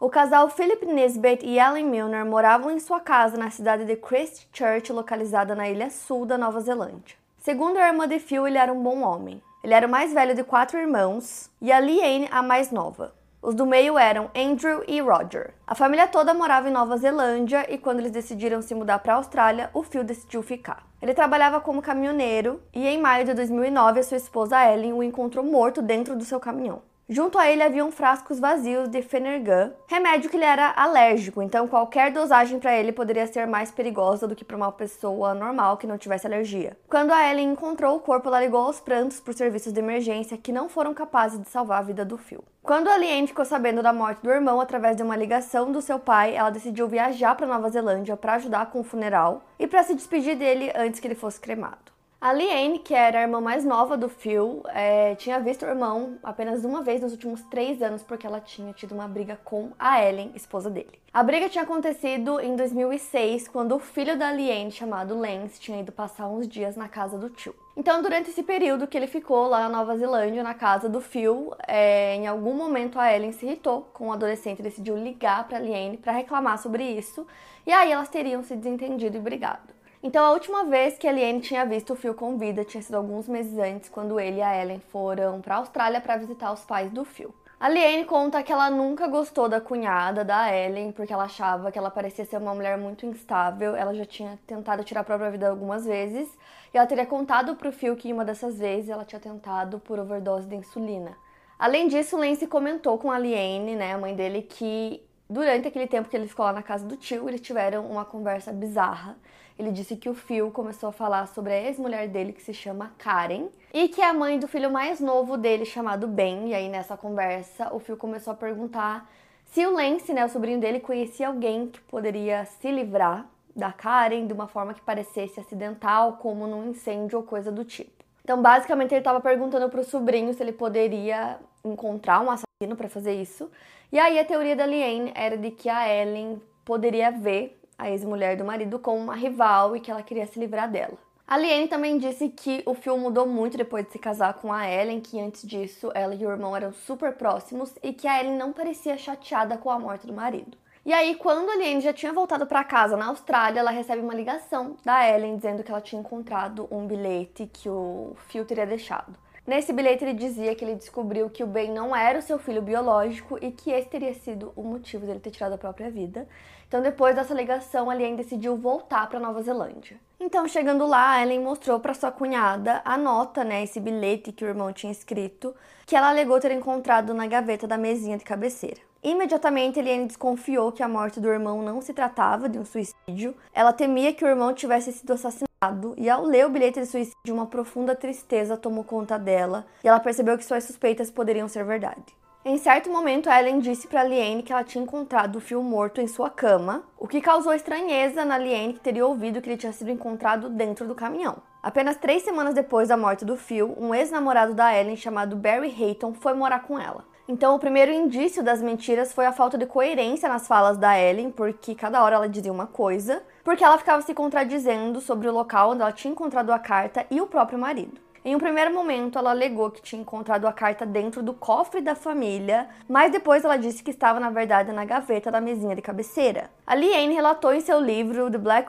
O casal Philip Nisbet e Ellen Milner moravam em sua casa na cidade de Christchurch, localizada na ilha sul da Nova Zelândia. Segundo a irmã de Phil, ele era um bom homem. Ele era o mais velho de quatro irmãos e a Liane a mais nova. Os do meio eram Andrew e Roger. A família toda morava em Nova Zelândia e quando eles decidiram se mudar para a Austrália, o Phil decidiu ficar. Ele trabalhava como caminhoneiro e em maio de 2009 a sua esposa Ellen o encontrou morto dentro do seu caminhão. Junto a ele haviam frascos vazios de Fenergan, remédio que ele era alérgico, então qualquer dosagem para ele poderia ser mais perigosa do que para uma pessoa normal que não tivesse alergia. Quando a Ellen encontrou o corpo, ela ligou aos prantos por serviços de emergência que não foram capazes de salvar a vida do Phil. Quando a Liane ficou sabendo da morte do irmão através de uma ligação do seu pai, ela decidiu viajar para Nova Zelândia para ajudar com o funeral e para se despedir dele antes que ele fosse cremado. A Liane, que era a irmã mais nova do Phil, é, tinha visto o irmão apenas uma vez nos últimos três anos porque ela tinha tido uma briga com a Ellen, esposa dele. A briga tinha acontecido em 2006, quando o filho da Liane, chamado Lance, tinha ido passar uns dias na casa do tio. Então, durante esse período que ele ficou lá na Nova Zelândia, na casa do Phil, é, em algum momento a Ellen se irritou com o adolescente e decidiu ligar para Liane para reclamar sobre isso, e aí elas teriam se desentendido e brigado. Então, a última vez que a Liane tinha visto o Phil com vida tinha sido alguns meses antes, quando ele e a Ellen foram para a Austrália para visitar os pais do Phil. A Liane conta que ela nunca gostou da cunhada da Ellen, porque ela achava que ela parecia ser uma mulher muito instável. Ela já tinha tentado tirar a própria vida algumas vezes, e ela teria contado pro Phil que uma dessas vezes ela tinha tentado por overdose de insulina. Além disso, Lance comentou com a Liane, né, a mãe dele, que durante aquele tempo que ele ficou lá na casa do tio, eles tiveram uma conversa bizarra ele disse que o Phil começou a falar sobre a ex-mulher dele, que se chama Karen, e que é a mãe do filho mais novo dele, chamado Ben. E aí, nessa conversa, o Phil começou a perguntar se o Lance, né, o sobrinho dele, conhecia alguém que poderia se livrar da Karen de uma forma que parecesse acidental, como num incêndio ou coisa do tipo. Então, basicamente, ele estava perguntando para o sobrinho se ele poderia encontrar um assassino para fazer isso. E aí, a teoria da Liane era de que a Ellen poderia ver a ex-mulher do marido, como uma rival e que ela queria se livrar dela. A Liane também disse que o filme mudou muito depois de se casar com a Ellen, que antes disso ela e o irmão eram super próximos e que a Ellen não parecia chateada com a morte do marido. E aí, quando a Liane já tinha voltado para casa na Austrália, ela recebe uma ligação da Ellen dizendo que ela tinha encontrado um bilhete que o Phil teria deixado. Nesse bilhete ele dizia que ele descobriu que o Ben não era o seu filho biológico e que esse teria sido o motivo dele ter tirado a própria vida. Então, depois dessa ligação, a Lien decidiu voltar para Nova Zelândia. Então, chegando lá, Ellen mostrou para sua cunhada a nota, né, esse bilhete que o irmão tinha escrito, que ela alegou ter encontrado na gaveta da mesinha de cabeceira. Imediatamente, Eliane desconfiou que a morte do irmão não se tratava de um suicídio. Ela temia que o irmão tivesse sido assassinado, e ao ler o bilhete de suicídio, uma profunda tristeza tomou conta dela, e ela percebeu que suas suspeitas poderiam ser verdade. Em certo momento, Ellen disse para Liane que ela tinha encontrado o Phil morto em sua cama, o que causou estranheza na Liane, que teria ouvido que ele tinha sido encontrado dentro do caminhão. Apenas três semanas depois da morte do Phil, um ex-namorado da Ellen chamado Barry Hayton foi morar com ela. Então, o primeiro indício das mentiras foi a falta de coerência nas falas da Ellen, porque cada hora ela dizia uma coisa, porque ela ficava se contradizendo sobre o local onde ela tinha encontrado a carta e o próprio marido. Em um primeiro momento, ela alegou que tinha encontrado a carta dentro do cofre da família, mas depois ela disse que estava, na verdade, na gaveta da mesinha de cabeceira. A Liane relatou em seu livro The Black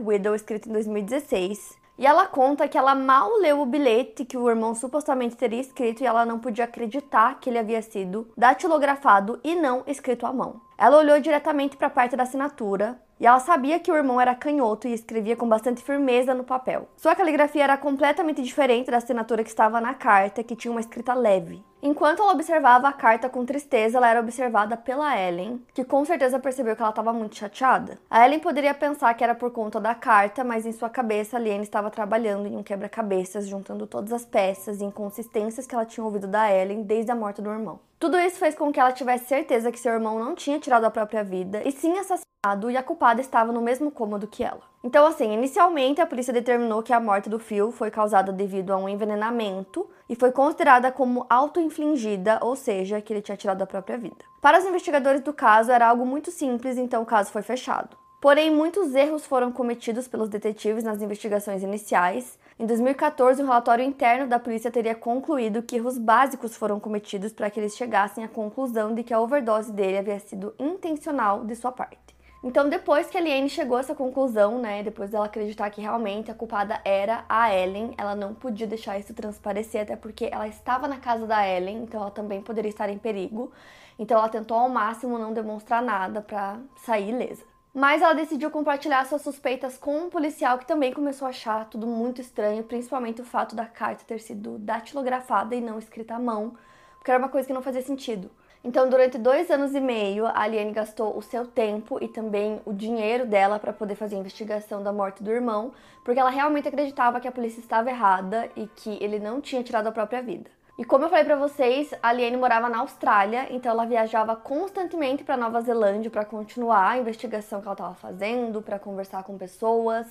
Widow, escrito em 2016. E ela conta que ela mal leu o bilhete que o irmão supostamente teria escrito e ela não podia acreditar que ele havia sido datilografado e não escrito à mão. Ela olhou diretamente para a parte da assinatura e ela sabia que o irmão era canhoto e escrevia com bastante firmeza no papel. Sua caligrafia era completamente diferente da assinatura que estava na carta, que tinha uma escrita leve. Enquanto ela observava a carta com tristeza, ela era observada pela Ellen, que com certeza percebeu que ela estava muito chateada. A Ellen poderia pensar que era por conta da carta, mas em sua cabeça, a Liane estava trabalhando em um quebra-cabeças, juntando todas as peças e inconsistências que ela tinha ouvido da Ellen desde a morte do irmão. Tudo isso fez com que ela tivesse certeza que seu irmão não tinha tirado a própria vida e sim assassinado, e a culpada estava no mesmo cômodo que ela. Então, assim, inicialmente a polícia determinou que a morte do Phil foi causada devido a um envenenamento e foi considerada como auto-infligida, ou seja, que ele tinha tirado a própria vida. Para os investigadores do caso, era algo muito simples, então o caso foi fechado. Porém, muitos erros foram cometidos pelos detetives nas investigações iniciais. Em 2014, um relatório interno da polícia teria concluído que erros básicos foram cometidos para que eles chegassem à conclusão de que a overdose dele havia sido intencional de sua parte. Então, depois que a Liane chegou a essa conclusão, né, depois dela acreditar que realmente a culpada era a Ellen, ela não podia deixar isso transparecer, até porque ela estava na casa da Ellen, então ela também poderia estar em perigo. Então, ela tentou ao máximo não demonstrar nada para sair ilesa. Mas ela decidiu compartilhar suas suspeitas com um policial que também começou a achar tudo muito estranho, principalmente o fato da carta ter sido datilografada e não escrita à mão, porque era uma coisa que não fazia sentido. Então, durante dois anos e meio, a Aliane gastou o seu tempo e também o dinheiro dela para poder fazer a investigação da morte do irmão, porque ela realmente acreditava que a polícia estava errada e que ele não tinha tirado a própria vida. E como eu falei para vocês, a Liane morava na Austrália, então ela viajava constantemente para Nova Zelândia para continuar a investigação que ela estava fazendo, para conversar com pessoas.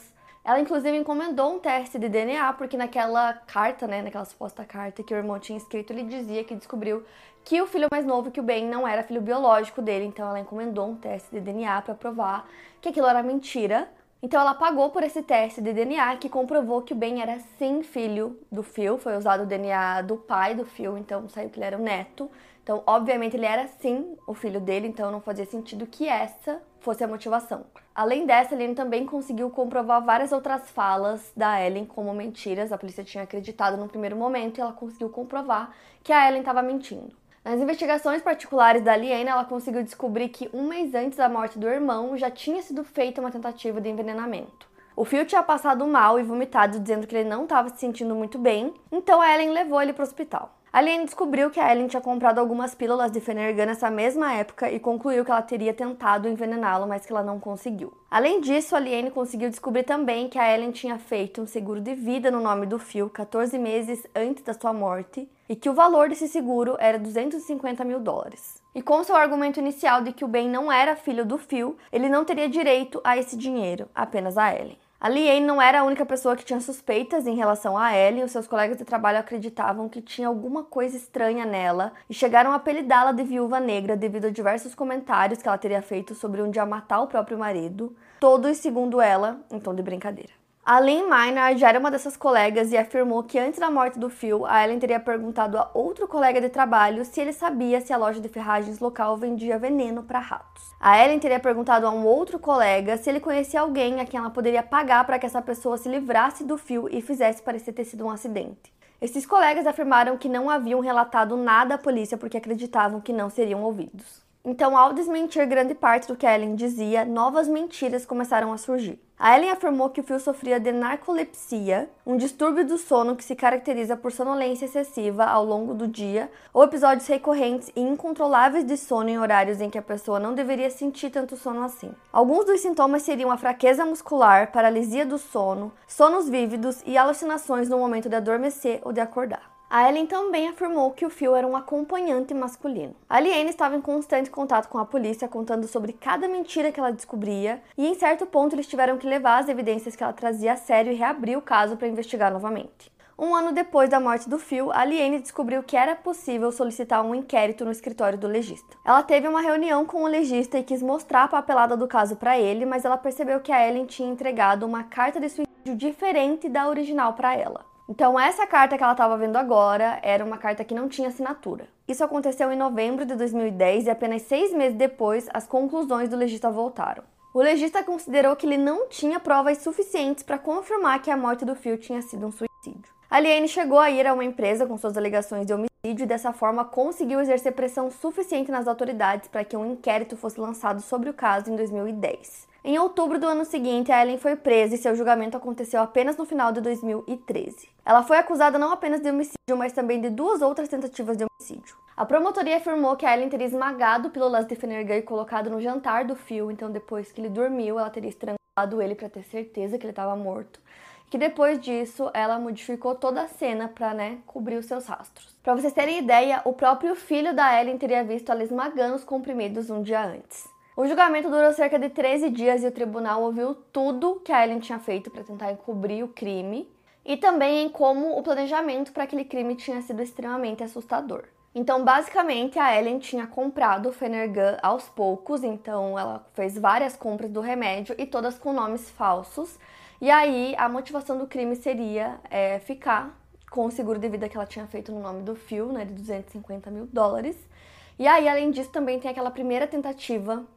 Ela inclusive encomendou um teste de DNA, porque naquela carta, né, naquela suposta carta que o irmão tinha escrito, ele dizia que descobriu que o filho mais novo que o Ben não era filho biológico dele, então ela encomendou um teste de DNA para provar que aquilo era mentira. Então ela pagou por esse teste de DNA que comprovou que o Ben era sim filho do Phil. Foi usado o DNA do pai do Phil, então saiu que ele era o neto. Então, obviamente, ele era sim o filho dele, então não fazia sentido que essa fosse a motivação. Além dessa, Lynn também conseguiu comprovar várias outras falas da Ellen como mentiras. A polícia tinha acreditado no primeiro momento e ela conseguiu comprovar que a Ellen estava mentindo. Nas investigações particulares da Liane, ela conseguiu descobrir que um mês antes da morte do irmão já tinha sido feita uma tentativa de envenenamento. O Phil tinha passado mal e vomitado, dizendo que ele não estava se sentindo muito bem, então a Ellen levou ele para o hospital. A Liane descobriu que a Ellen tinha comprado algumas pílulas de Fenergan nessa mesma época e concluiu que ela teria tentado envenená-lo, mas que ela não conseguiu. Além disso, a Liane conseguiu descobrir também que a Ellen tinha feito um seguro de vida no nome do Phil 14 meses antes da sua morte e que o valor desse seguro era 250 mil dólares. E com seu argumento inicial de que o Ben não era filho do Phil, ele não teria direito a esse dinheiro, apenas a Ellen. A Liane não era a única pessoa que tinha suspeitas em relação a Ellen, os seus colegas de trabalho acreditavam que tinha alguma coisa estranha nela e chegaram a apelidá-la de viúva negra devido a diversos comentários que ela teria feito sobre um dia matar o próprio marido, todos segundo ela, tom de brincadeira. A Lynn Maynard já era uma dessas colegas e afirmou que antes da morte do Phil, a Ellen teria perguntado a outro colega de trabalho se ele sabia se a loja de ferragens local vendia veneno para ratos. A Ellen teria perguntado a um outro colega se ele conhecia alguém a quem ela poderia pagar para que essa pessoa se livrasse do Phil e fizesse parecer ter sido um acidente. Esses colegas afirmaram que não haviam relatado nada à polícia porque acreditavam que não seriam ouvidos. Então, ao desmentir grande parte do que Ellen dizia, novas mentiras começaram a surgir. A Ellen afirmou que o Phil sofria de narcolepsia, um distúrbio do sono que se caracteriza por sonolência excessiva ao longo do dia ou episódios recorrentes e incontroláveis de sono em horários em que a pessoa não deveria sentir tanto sono assim. Alguns dos sintomas seriam a fraqueza muscular, paralisia do sono, sonos vívidos e alucinações no momento de adormecer ou de acordar. A Ellen também afirmou que o Phil era um acompanhante masculino. A Liane estava em constante contato com a polícia, contando sobre cada mentira que ela descobria, e em certo ponto eles tiveram que levar as evidências que ela trazia a sério e reabrir o caso para investigar novamente. Um ano depois da morte do Phil, a descobriu que era possível solicitar um inquérito no escritório do legista. Ela teve uma reunião com o legista e quis mostrar a papelada do caso para ele, mas ela percebeu que a Ellen tinha entregado uma carta de suicídio diferente da original para ela. Então, essa carta que ela estava vendo agora era uma carta que não tinha assinatura. Isso aconteceu em novembro de 2010 e apenas seis meses depois, as conclusões do legista voltaram. O legista considerou que ele não tinha provas suficientes para confirmar que a morte do Phil tinha sido um suicídio. A Liane chegou a ir a uma empresa com suas alegações de homicídio e dessa forma conseguiu exercer pressão suficiente nas autoridades para que um inquérito fosse lançado sobre o caso em 2010. Em outubro do ano seguinte, a Ellen foi presa e seu julgamento aconteceu apenas no final de 2013. Ela foi acusada não apenas de homicídio, mas também de duas outras tentativas de homicídio. A promotoria afirmou que a Ellen teria esmagado pílulas de Fenergan e colocado no jantar do Phil, então depois que ele dormiu, ela teria estrangulado ele para ter certeza que ele estava morto. Que depois disso, ela modificou toda a cena para, né, cobrir os seus rastros. Para vocês terem ideia, o próprio filho da Ellen teria visto ela esmagando os comprimidos um dia antes. O julgamento durou cerca de 13 dias e o tribunal ouviu tudo que a Ellen tinha feito para tentar encobrir o crime e também em como o planejamento para aquele crime tinha sido extremamente assustador. Então, basicamente, a Ellen tinha comprado o Fenergan aos poucos, então ela fez várias compras do remédio e todas com nomes falsos. E aí, a motivação do crime seria é, ficar com o seguro de vida que ela tinha feito no nome do Phil, né, de 250 mil dólares. E aí, além disso, também tem aquela primeira tentativa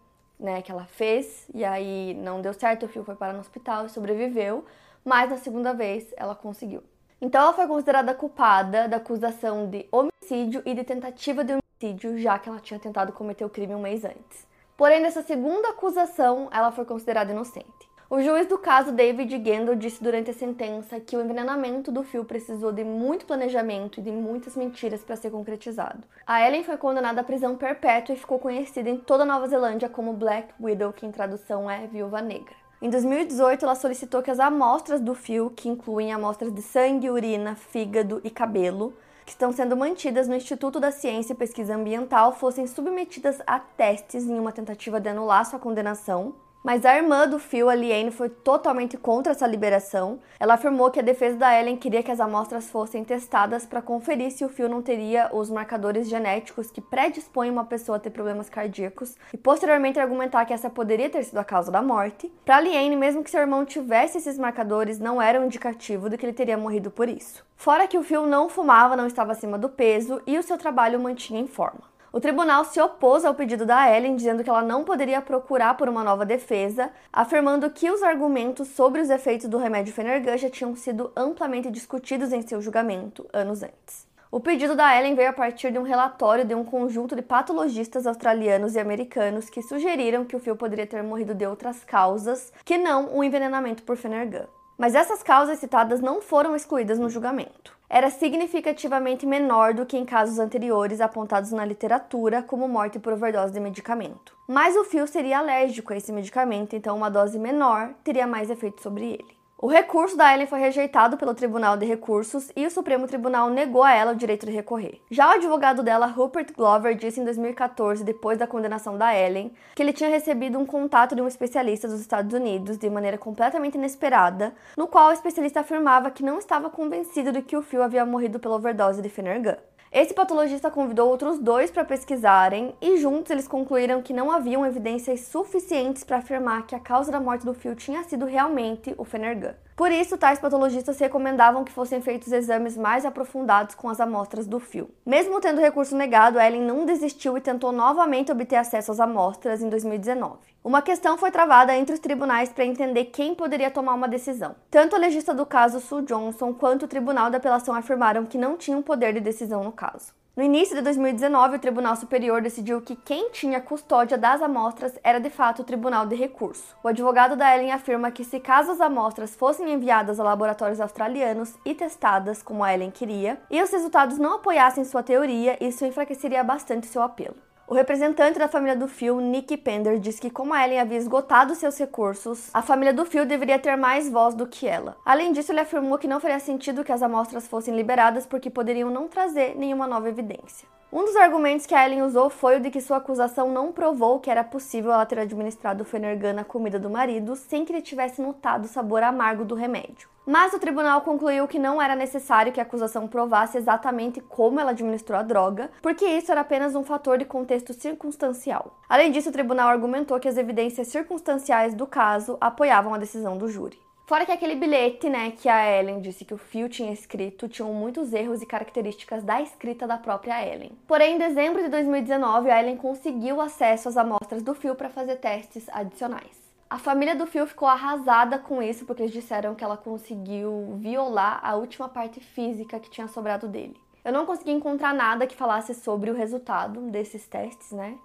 né, que ela fez, e aí não deu certo, o Phil foi parar no hospital e sobreviveu, mas na segunda vez ela conseguiu. Então ela foi considerada culpada da acusação de homicídio e de tentativa de homicídio, já que ela tinha tentado cometer o crime um mês antes. Porém, nessa segunda acusação, ela foi considerada inocente. O juiz do caso, David Gendel, disse durante a sentença que o envenenamento do Phil precisou de muito planejamento e de muitas mentiras para ser concretizado. A Ellen foi condenada à prisão perpétua e ficou conhecida em toda a Nova Zelândia como Black Widow, que em tradução é Viúva Negra. Em 2018, ela solicitou que as amostras do Phil, que incluem amostras de sangue, urina, fígado e cabelo, que estão sendo mantidas no Instituto da Ciência e Pesquisa Ambiental, fossem submetidas a testes em uma tentativa de anular sua condenação mas a irmã do Phil, a Liane, foi totalmente contra essa liberação. Ela afirmou que a defesa da Ellen queria que as amostras fossem testadas para conferir se o Phil não teria os marcadores genéticos que predispõem uma pessoa a ter problemas cardíacos e posteriormente argumentar que essa poderia ter sido a causa da morte. Para Liane, mesmo que seu irmão tivesse esses marcadores, não era um indicativo de que ele teria morrido por isso. Fora que o Phil não fumava, não estava acima do peso e o seu trabalho mantinha em forma. O tribunal se opôs ao pedido da Ellen, dizendo que ela não poderia procurar por uma nova defesa, afirmando que os argumentos sobre os efeitos do remédio Fenergan já tinham sido amplamente discutidos em seu julgamento anos antes. O pedido da Ellen veio a partir de um relatório de um conjunto de patologistas australianos e americanos que sugeriram que o Phil poderia ter morrido de outras causas que não o envenenamento por Fenergan. Mas essas causas citadas não foram excluídas no julgamento era significativamente menor do que em casos anteriores apontados na literatura, como morte por overdose de medicamento. Mas o fio seria alérgico a esse medicamento, então uma dose menor teria mais efeito sobre ele. O recurso da Ellen foi rejeitado pelo Tribunal de Recursos e o Supremo Tribunal negou a ela o direito de recorrer. Já o advogado dela, Rupert Glover, disse em 2014, depois da condenação da Ellen, que ele tinha recebido um contato de um especialista dos Estados Unidos de maneira completamente inesperada, no qual o especialista afirmava que não estava convencido de que o Phil havia morrido pela overdose de Fenergan. Esse patologista convidou outros dois para pesquisarem e juntos eles concluíram que não haviam evidências suficientes para afirmar que a causa da morte do Phil tinha sido realmente o Fenergan. Por isso, tais patologistas recomendavam que fossem feitos exames mais aprofundados com as amostras do fio. Mesmo tendo o recurso negado, Ellen não desistiu e tentou novamente obter acesso às amostras em 2019. Uma questão foi travada entre os tribunais para entender quem poderia tomar uma decisão. Tanto a legista do caso Sue Johnson quanto o Tribunal da Apelação afirmaram que não tinham poder de decisão no caso. No início de 2019, o Tribunal Superior decidiu que quem tinha custódia das amostras era de fato o Tribunal de Recurso. O advogado da Ellen afirma que se caso as amostras fossem enviadas a laboratórios australianos e testadas como a Ellen queria, e os resultados não apoiassem sua teoria, isso enfraqueceria bastante seu apelo. O representante da família do Phil, Nick Pender, disse que como a Ellen havia esgotado seus recursos, a família do Phil deveria ter mais voz do que ela. Além disso, ele afirmou que não faria sentido que as amostras fossem liberadas porque poderiam não trazer nenhuma nova evidência. Um dos argumentos que a Ellen usou foi o de que sua acusação não provou que era possível ela ter administrado Fenergan na comida do marido sem que ele tivesse notado o sabor amargo do remédio. Mas o tribunal concluiu que não era necessário que a acusação provasse exatamente como ela administrou a droga, porque isso era apenas um fator de contexto circunstancial. Além disso, o tribunal argumentou que as evidências circunstanciais do caso apoiavam a decisão do júri. Fora que aquele bilhete, né, que a Ellen disse que o Phil tinha escrito, tinham muitos erros e características da escrita da própria Ellen. Porém, em dezembro de 2019, a Ellen conseguiu acesso às amostras do Phil para fazer testes adicionais. A família do Phil ficou arrasada com isso, porque eles disseram que ela conseguiu violar a última parte física que tinha sobrado dele. Eu não consegui encontrar nada que falasse sobre o resultado desses testes, né?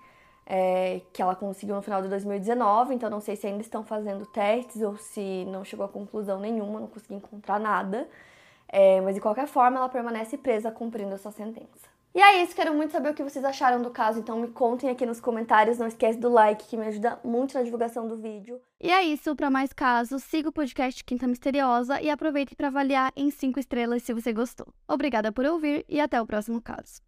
É, que ela conseguiu no final de 2019, então não sei se ainda estão fazendo testes ou se não chegou a conclusão nenhuma, não consegui encontrar nada. É, mas de qualquer forma, ela permanece presa cumprindo a sua sentença. E é isso, quero muito saber o que vocês acharam do caso, então me contem aqui nos comentários. Não esquece do like, que me ajuda muito na divulgação do vídeo. E é isso, para mais casos, siga o podcast Quinta Misteriosa e aproveite para avaliar em 5 estrelas se você gostou. Obrigada por ouvir e até o próximo caso.